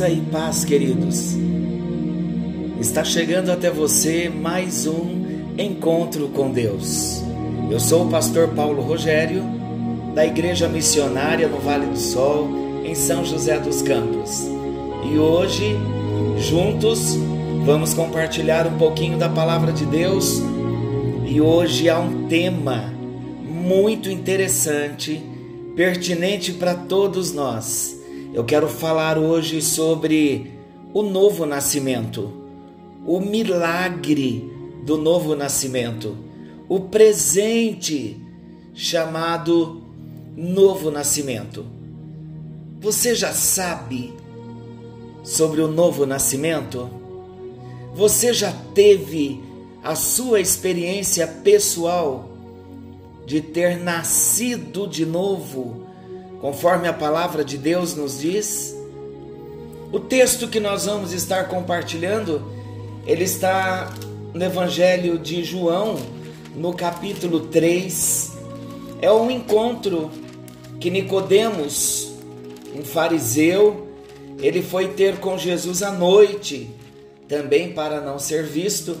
Graça e paz, queridos. Está chegando até você mais um encontro com Deus. Eu sou o pastor Paulo Rogério, da Igreja Missionária no Vale do Sol, em São José dos Campos. E hoje, juntos, vamos compartilhar um pouquinho da palavra de Deus. E hoje há um tema muito interessante, pertinente para todos nós eu quero falar hoje sobre o novo nascimento, o milagre do novo nascimento, o presente chamado novo nascimento. Você já sabe sobre o novo nascimento? Você já teve a sua experiência pessoal de ter nascido de novo? Conforme a palavra de Deus nos diz. O texto que nós vamos estar compartilhando, ele está no Evangelho de João, no capítulo 3. É um encontro que Nicodemos, um fariseu, ele foi ter com Jesus à noite, também para não ser visto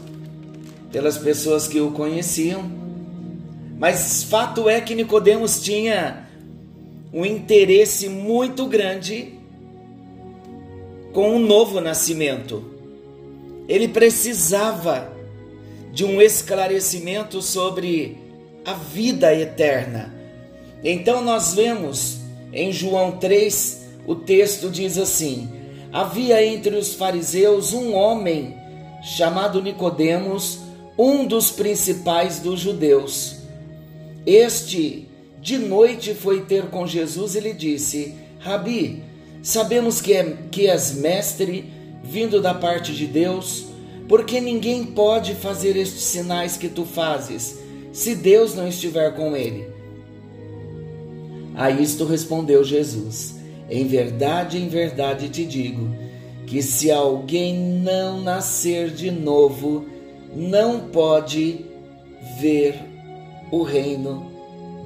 pelas pessoas que o conheciam. Mas fato é que Nicodemos tinha um interesse muito grande com o um novo nascimento. Ele precisava de um esclarecimento sobre a vida eterna. Então nós vemos em João 3, o texto diz assim: Havia entre os fariseus um homem chamado Nicodemos, um dos principais dos judeus. Este de noite foi ter com Jesus e lhe disse: Rabi, sabemos que, é, que és mestre, vindo da parte de Deus, porque ninguém pode fazer estes sinais que tu fazes, se Deus não estiver com ele. A isto respondeu Jesus: Em verdade, em verdade te digo, que se alguém não nascer de novo, não pode ver o reino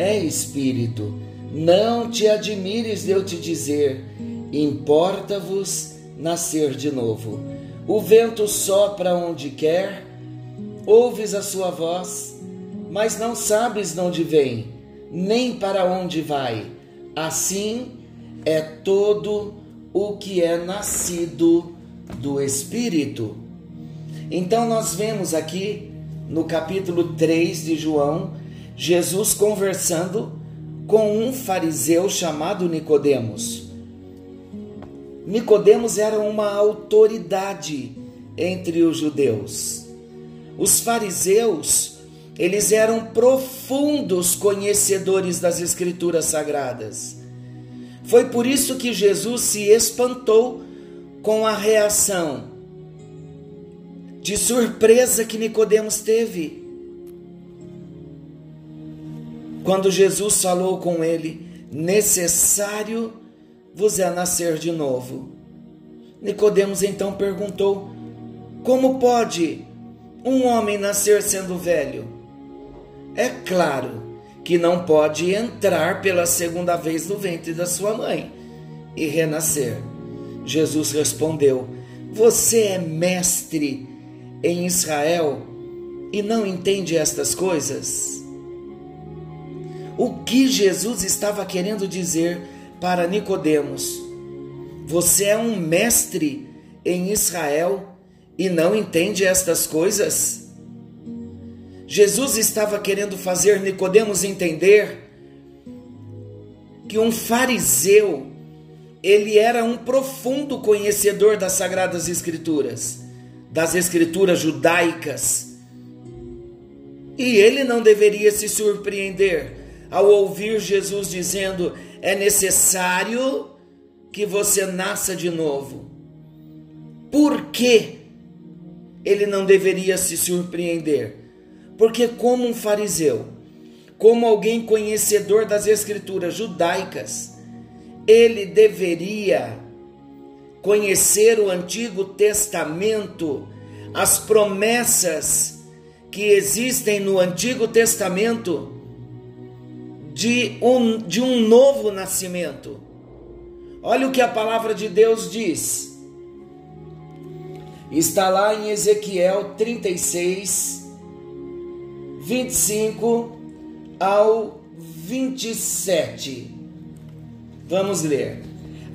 espírito. Não te admires de eu te dizer: importa-vos nascer de novo. O vento sopra onde quer, ouves a sua voz, mas não sabes de onde vem, nem para onde vai. Assim é todo o que é nascido do Espírito. Então, nós vemos aqui no capítulo 3 de João Jesus conversando com um fariseu chamado Nicodemos. Nicodemos era uma autoridade entre os judeus. Os fariseus, eles eram profundos conhecedores das escrituras sagradas. Foi por isso que Jesus se espantou com a reação de surpresa que Nicodemos teve. Quando Jesus falou com ele, necessário vos é nascer de novo. Nicodemos então perguntou: Como pode um homem nascer sendo velho? É claro que não pode entrar pela segunda vez no ventre da sua mãe e renascer. Jesus respondeu: Você é mestre em Israel e não entende estas coisas? O que Jesus estava querendo dizer para Nicodemos. Você é um mestre em Israel e não entende estas coisas? Jesus estava querendo fazer Nicodemos entender que um fariseu ele era um profundo conhecedor das sagradas escrituras, das escrituras judaicas. E ele não deveria se surpreender ao ouvir Jesus dizendo: é necessário que você nasça de novo. Por que ele não deveria se surpreender? Porque, como um fariseu, como alguém conhecedor das escrituras judaicas, ele deveria conhecer o Antigo Testamento, as promessas que existem no Antigo Testamento de um, de um novo nascimento. Olha o que a palavra de Deus diz. Está lá em Ezequiel 36, 25 ao 27. Vamos ler.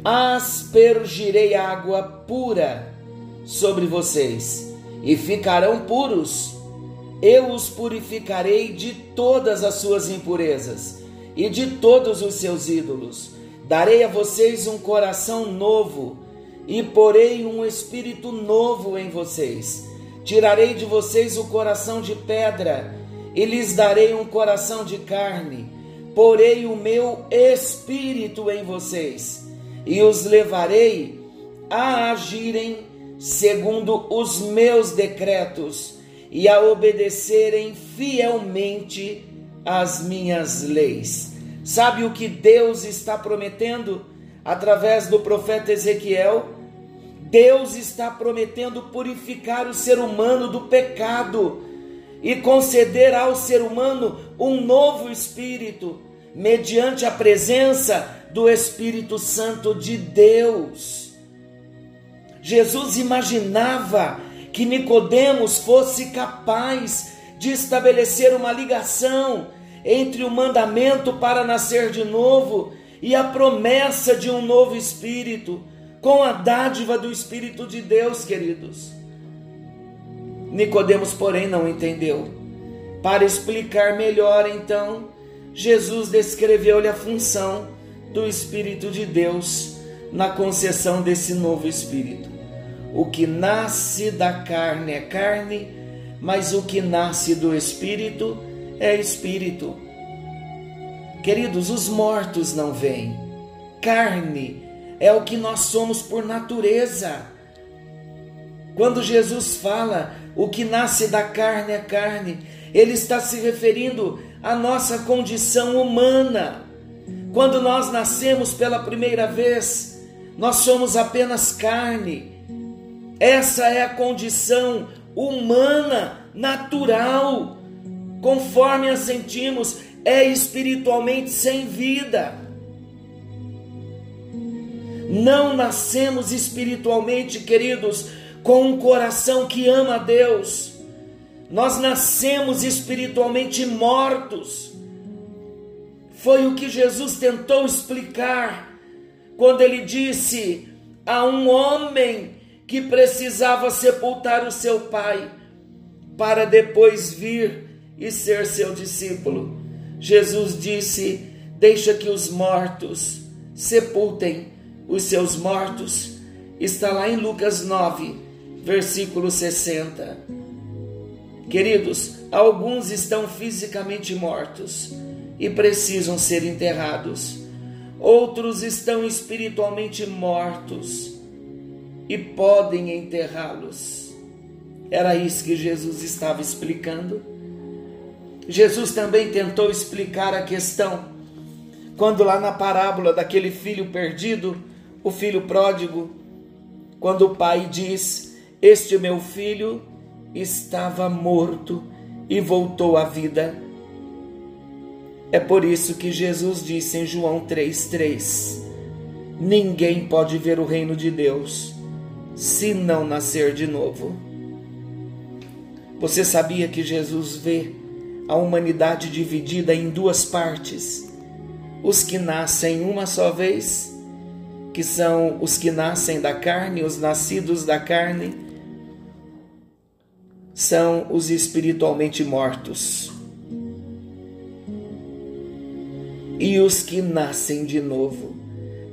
Aspergirei água pura sobre vocês e ficarão puros. Eu os purificarei de todas as suas impurezas e de todos os seus ídolos. Darei a vocês um coração novo e porei um espírito novo em vocês. Tirarei de vocês o coração de pedra e lhes darei um coração de carne. Porei o meu espírito em vocês e os levarei a agirem segundo os meus decretos e a obedecerem fielmente as minhas leis. Sabe o que Deus está prometendo através do profeta Ezequiel? Deus está prometendo purificar o ser humano do pecado e conceder ao ser humano um novo espírito, mediante a presença do Espírito Santo de Deus. Jesus imaginava que Nicodemos fosse capaz de estabelecer uma ligação entre o mandamento para nascer de novo e a promessa de um novo espírito, com a dádiva do Espírito de Deus, queridos. Nicodemos, porém, não entendeu. Para explicar melhor, então, Jesus descreveu-lhe a função do Espírito de Deus na concessão desse novo espírito. O que nasce da carne é carne, mas o que nasce do espírito é espírito. Queridos, os mortos não vêm. Carne é o que nós somos por natureza. Quando Jesus fala o que nasce da carne é carne, ele está se referindo à nossa condição humana. Quando nós nascemos pela primeira vez, nós somos apenas carne. Essa é a condição humana, natural, conforme a sentimos, é espiritualmente sem vida. Não nascemos espiritualmente, queridos, com um coração que ama a Deus. Nós nascemos espiritualmente mortos. Foi o que Jesus tentou explicar quando ele disse a um homem que precisava sepultar o seu pai para depois vir e ser seu discípulo. Jesus disse: Deixa que os mortos sepultem os seus mortos. Está lá em Lucas 9, versículo 60. Queridos, alguns estão fisicamente mortos e precisam ser enterrados. Outros estão espiritualmente mortos e podem enterrá-los. Era isso que Jesus estava explicando. Jesus também tentou explicar a questão quando lá na parábola daquele filho perdido, o filho pródigo, quando o pai diz: Este meu filho estava morto e voltou à vida. É por isso que Jesus disse em João 3,3: Ninguém pode ver o reino de Deus se não nascer de novo. Você sabia que Jesus vê a humanidade dividida em duas partes? Os que nascem uma só vez, que são os que nascem da carne, os nascidos da carne, são os espiritualmente mortos. E os que nascem de novo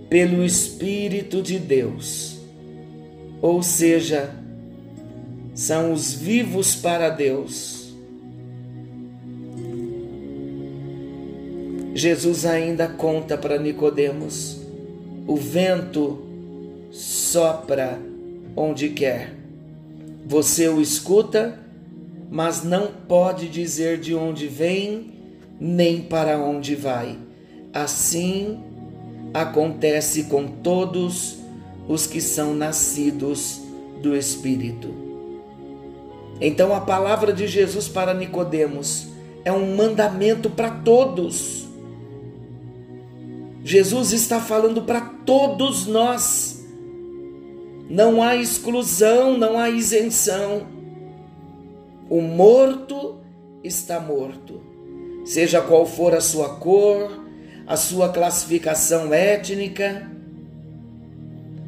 pelo Espírito de Deus ou seja, são os vivos para Deus. Jesus ainda conta para Nicodemos: o vento sopra onde quer. Você o escuta, mas não pode dizer de onde vem nem para onde vai. Assim acontece com todos os que são nascidos do Espírito. Então a palavra de Jesus para Nicodemos é um mandamento para todos. Jesus está falando para todos nós. Não há exclusão, não há isenção. O morto está morto. Seja qual for a sua cor, a sua classificação étnica,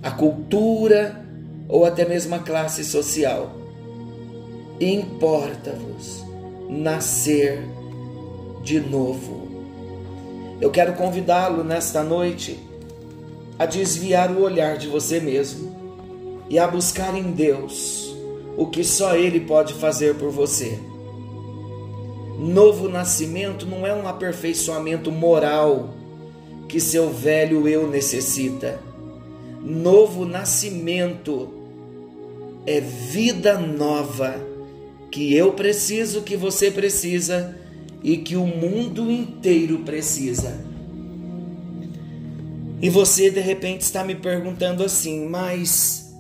a cultura ou até mesmo a classe social. Importa-vos nascer de novo. Eu quero convidá-lo nesta noite a desviar o olhar de você mesmo e a buscar em Deus o que só Ele pode fazer por você. Novo nascimento não é um aperfeiçoamento moral que seu velho eu necessita. Novo nascimento é vida nova que eu preciso, que você precisa e que o mundo inteiro precisa. E você de repente está me perguntando assim, mas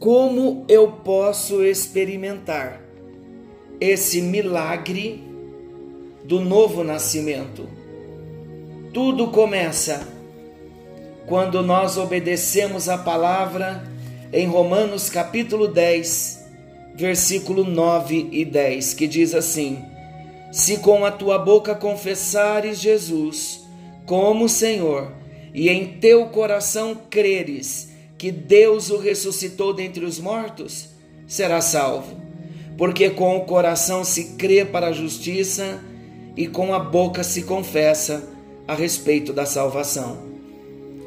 como eu posso experimentar esse milagre do novo nascimento? Tudo começa quando nós obedecemos a palavra em Romanos capítulo 10, versículo 9 e 10, que diz assim: Se com a tua boca confessares Jesus como Senhor, e em teu coração creres que Deus o ressuscitou dentre os mortos, serás salvo. Porque com o coração se crê para a justiça e com a boca se confessa a respeito da salvação.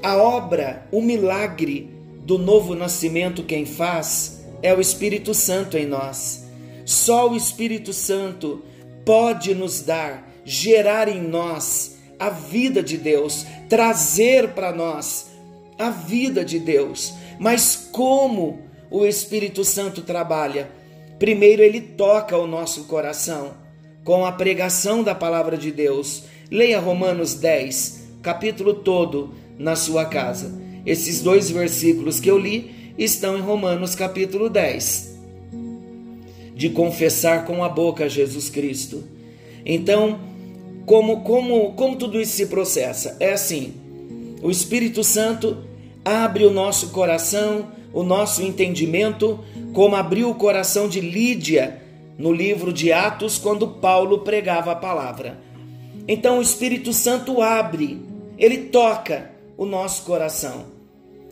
A obra, o milagre do novo nascimento, quem faz é o Espírito Santo em nós. Só o Espírito Santo pode nos dar, gerar em nós a vida de Deus, trazer para nós a vida de Deus. Mas como o Espírito Santo trabalha? Primeiro, ele toca o nosso coração com a pregação da palavra de Deus Leia Romanos 10, capítulo todo, na sua casa. Esses dois versículos que eu li estão em Romanos capítulo 10. De confessar com a boca Jesus Cristo. Então, como, como, como tudo isso se processa? É assim: o Espírito Santo abre o nosso coração, o nosso entendimento, como abriu o coração de Lídia no livro de Atos, quando Paulo pregava a palavra. Então o Espírito Santo abre, ele toca o nosso coração.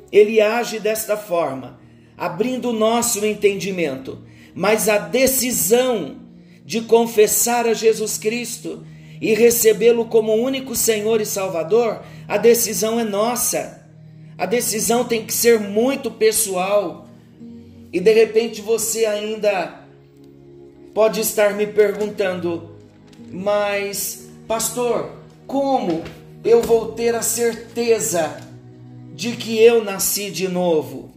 Ele age desta forma, abrindo o nosso entendimento. Mas a decisão de confessar a Jesus Cristo e recebê-lo como único Senhor e Salvador, a decisão é nossa. A decisão tem que ser muito pessoal. E de repente você ainda pode estar me perguntando, mas Pastor, como eu vou ter a certeza de que eu nasci de novo?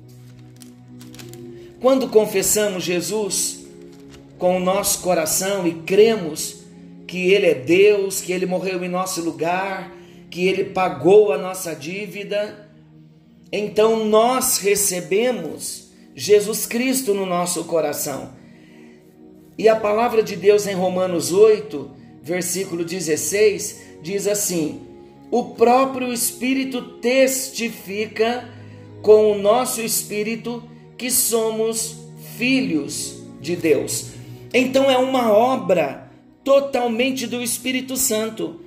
Quando confessamos Jesus com o nosso coração e cremos que Ele é Deus, que Ele morreu em nosso lugar, que Ele pagou a nossa dívida, então nós recebemos Jesus Cristo no nosso coração. E a palavra de Deus em Romanos 8 versículo 16, diz assim: O próprio Espírito testifica com o nosso espírito que somos filhos de Deus. Então é uma obra totalmente do Espírito Santo.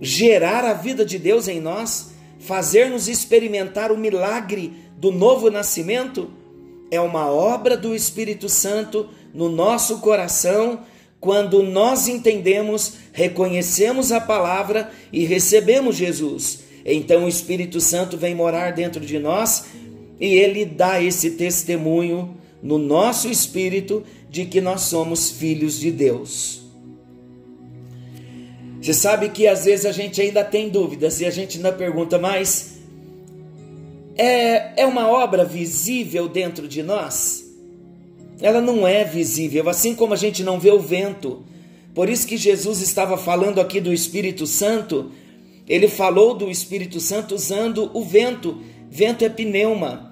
Gerar a vida de Deus em nós, fazer-nos experimentar o milagre do novo nascimento, é uma obra do Espírito Santo no nosso coração quando nós entendemos, reconhecemos a palavra e recebemos Jesus. Então o Espírito Santo vem morar dentro de nós e ele dá esse testemunho no nosso espírito de que nós somos filhos de Deus. Você sabe que às vezes a gente ainda tem dúvidas e a gente ainda pergunta, mas é, é uma obra visível dentro de nós? Ela não é visível, assim como a gente não vê o vento. Por isso que Jesus estava falando aqui do Espírito Santo, ele falou do Espírito Santo usando o vento. Vento é pneuma.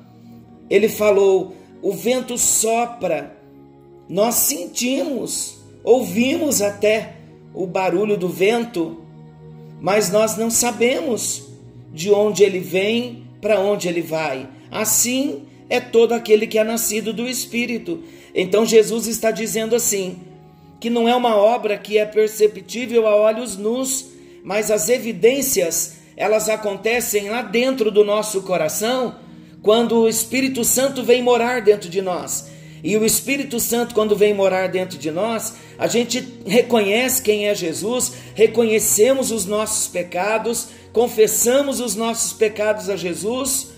Ele falou: o vento sopra, nós sentimos, ouvimos até o barulho do vento, mas nós não sabemos de onde ele vem, para onde ele vai. Assim é todo aquele que é nascido do Espírito. Então Jesus está dizendo assim: que não é uma obra que é perceptível a olhos nus, mas as evidências elas acontecem lá dentro do nosso coração quando o Espírito Santo vem morar dentro de nós. E o Espírito Santo, quando vem morar dentro de nós, a gente reconhece quem é Jesus, reconhecemos os nossos pecados, confessamos os nossos pecados a Jesus,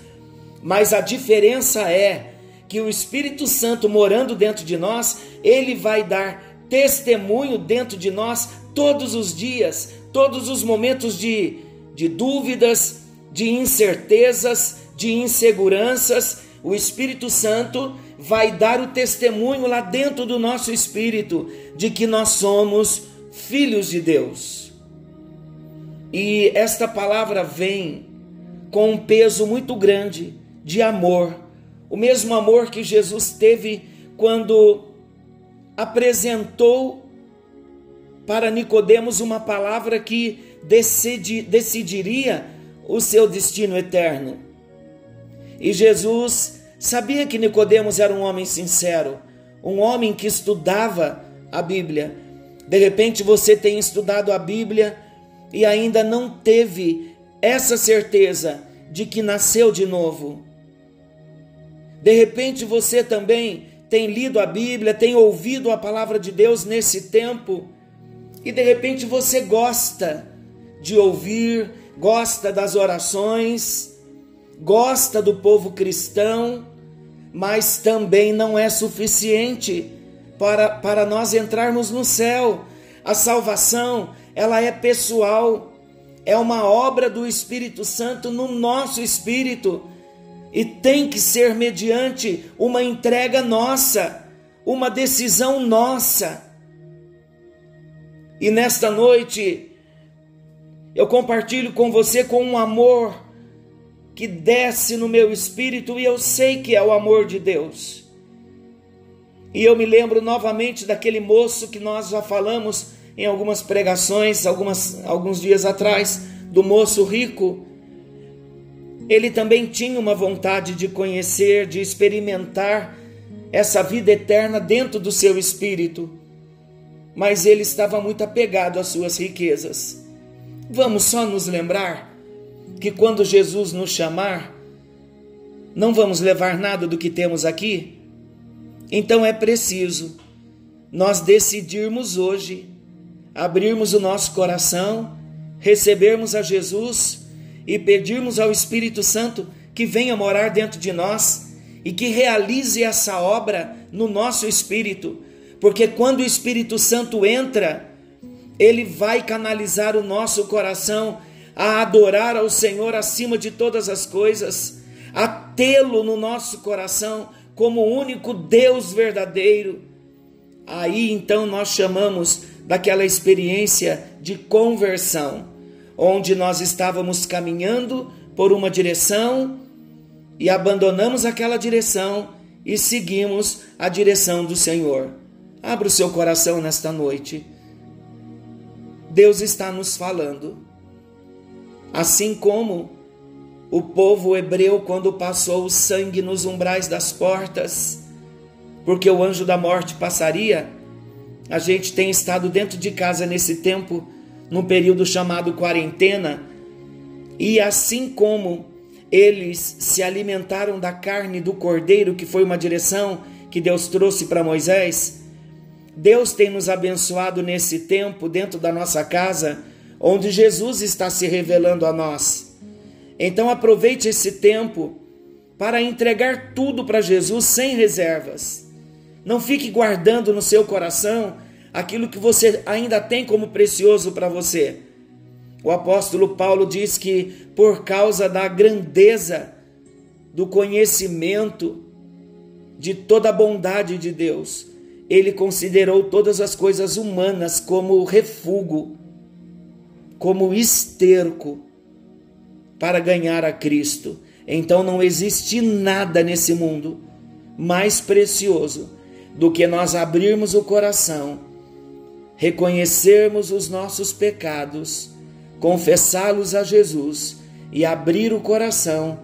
mas a diferença é que o Espírito Santo morando dentro de nós, ele vai dar testemunho dentro de nós todos os dias, todos os momentos de, de dúvidas, de incertezas, de inseguranças, o Espírito Santo vai dar o testemunho lá dentro do nosso espírito de que nós somos filhos de Deus. E esta palavra vem com um peso muito grande de amor, o mesmo amor que Jesus teve quando apresentou para Nicodemos uma palavra que decidi, decidiria o seu destino eterno. E Jesus sabia que Nicodemos era um homem sincero, um homem que estudava a Bíblia. De repente você tem estudado a Bíblia e ainda não teve essa certeza de que nasceu de novo. De repente você também tem lido a Bíblia, tem ouvido a palavra de Deus nesse tempo e de repente você gosta de ouvir, gosta das orações, gosta do povo cristão, mas também não é suficiente para, para nós entrarmos no céu. A salvação, ela é pessoal, é uma obra do Espírito Santo no nosso espírito e tem que ser mediante uma entrega nossa, uma decisão nossa. E nesta noite, eu compartilho com você com um amor que desce no meu espírito e eu sei que é o amor de Deus. E eu me lembro novamente daquele moço que nós já falamos em algumas pregações, algumas, alguns dias atrás, do moço rico. Ele também tinha uma vontade de conhecer, de experimentar essa vida eterna dentro do seu espírito, mas ele estava muito apegado às suas riquezas. Vamos só nos lembrar que quando Jesus nos chamar, não vamos levar nada do que temos aqui? Então é preciso nós decidirmos hoje, abrirmos o nosso coração, recebermos a Jesus e pedirmos ao Espírito Santo que venha morar dentro de nós e que realize essa obra no nosso espírito, porque quando o Espírito Santo entra, ele vai canalizar o nosso coração a adorar ao Senhor acima de todas as coisas, a tê-lo no nosso coração como o único Deus verdadeiro. Aí então nós chamamos daquela experiência de conversão, onde nós estávamos caminhando por uma direção e abandonamos aquela direção e seguimos a direção do Senhor. Abra o seu coração nesta noite. Deus está nos falando. Assim como o povo hebreu, quando passou o sangue nos umbrais das portas, porque o anjo da morte passaria, a gente tem estado dentro de casa nesse tempo, num período chamado quarentena, e assim como eles se alimentaram da carne do cordeiro, que foi uma direção que Deus trouxe para Moisés, Deus tem nos abençoado nesse tempo dentro da nossa casa onde Jesus está se revelando a nós. Então aproveite esse tempo para entregar tudo para Jesus sem reservas. Não fique guardando no seu coração aquilo que você ainda tem como precioso para você. O apóstolo Paulo diz que por causa da grandeza do conhecimento de toda a bondade de Deus, ele considerou todas as coisas humanas como refúgio, como esterco para ganhar a Cristo. Então não existe nada nesse mundo mais precioso do que nós abrirmos o coração, reconhecermos os nossos pecados, confessá-los a Jesus e abrir o coração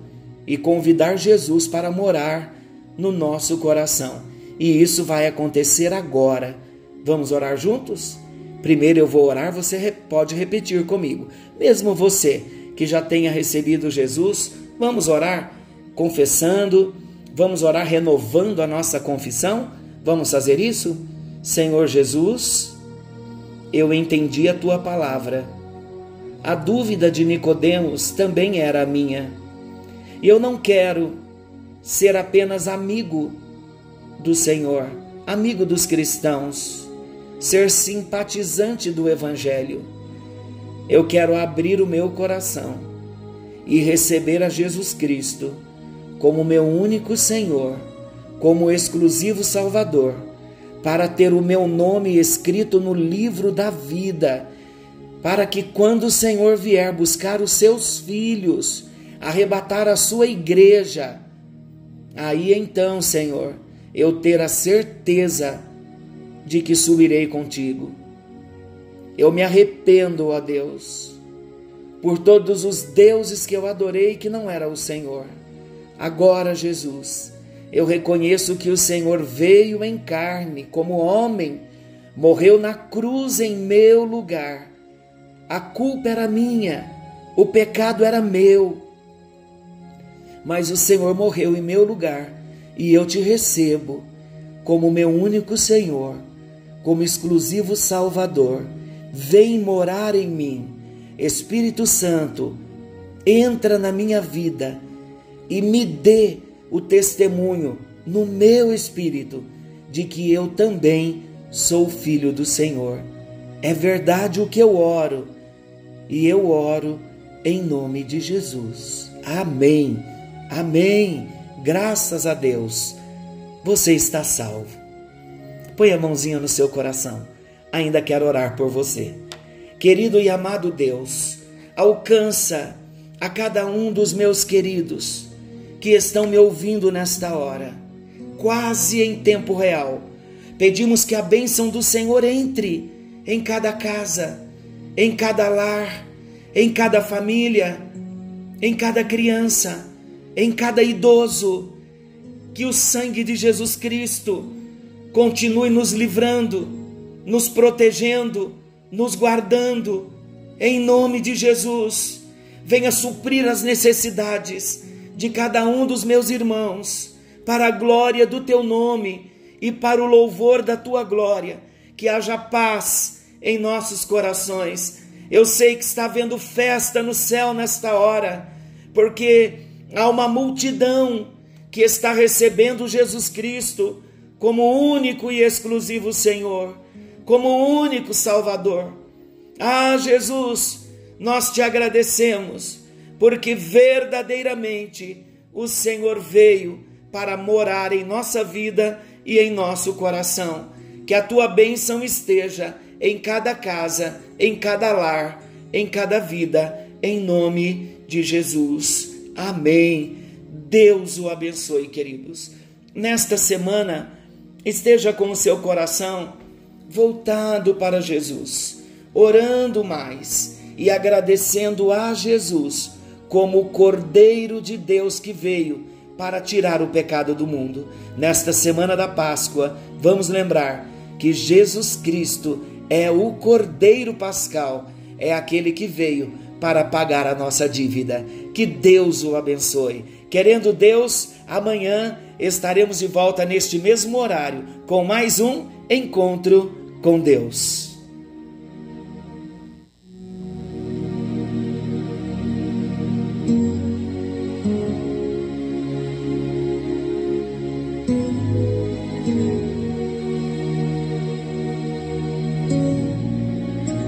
e convidar Jesus para morar no nosso coração. E isso vai acontecer agora. Vamos orar juntos? Primeiro eu vou orar, você pode repetir comigo. Mesmo você que já tenha recebido Jesus, vamos orar confessando, vamos orar renovando a nossa confissão? Vamos fazer isso? Senhor Jesus, eu entendi a tua palavra. A dúvida de Nicodemos também era minha. E eu não quero ser apenas amigo do Senhor, amigo dos cristãos, ser simpatizante do Evangelho. Eu quero abrir o meu coração e receber a Jesus Cristo como meu único Senhor, como exclusivo Salvador, para ter o meu nome escrito no livro da vida, para que quando o Senhor vier buscar os seus filhos, arrebatar a sua igreja, aí então, Senhor, eu ter a certeza de que subirei contigo. Eu me arrependo, ó Deus, por todos os deuses que eu adorei que não era o Senhor. Agora, Jesus, eu reconheço que o Senhor veio em carne como homem, morreu na cruz em meu lugar. A culpa era minha, o pecado era meu. Mas o Senhor morreu em meu lugar e eu te recebo como meu único Senhor, como exclusivo Salvador. Vem morar em mim. Espírito Santo, entra na minha vida e me dê o testemunho no meu espírito de que eu também sou filho do Senhor. É verdade o que eu oro, e eu oro em nome de Jesus. Amém. Amém. Graças a Deus, você está salvo. Põe a mãozinha no seu coração. Ainda quero orar por você. Querido e amado Deus, alcança a cada um dos meus queridos que estão me ouvindo nesta hora, quase em tempo real. Pedimos que a bênção do Senhor entre em cada casa, em cada lar, em cada família, em cada criança em cada idoso. Que o sangue de Jesus Cristo continue nos livrando, nos protegendo, nos guardando. Em nome de Jesus, venha suprir as necessidades de cada um dos meus irmãos, para a glória do teu nome e para o louvor da tua glória. Que haja paz em nossos corações. Eu sei que está havendo festa no céu nesta hora, porque Há uma multidão que está recebendo Jesus Cristo como único e exclusivo Senhor, como único Salvador. Ah, Jesus, nós te agradecemos, porque verdadeiramente o Senhor veio para morar em nossa vida e em nosso coração. Que a tua bênção esteja em cada casa, em cada lar, em cada vida, em nome de Jesus. Amém. Deus o abençoe, queridos. Nesta semana, esteja com o seu coração voltado para Jesus, orando mais e agradecendo a Jesus como o Cordeiro de Deus que veio para tirar o pecado do mundo. Nesta semana da Páscoa, vamos lembrar que Jesus Cristo é o Cordeiro Pascal, é aquele que veio para pagar a nossa dívida. Que Deus o abençoe. Querendo Deus, amanhã estaremos de volta neste mesmo horário com mais um encontro com Deus.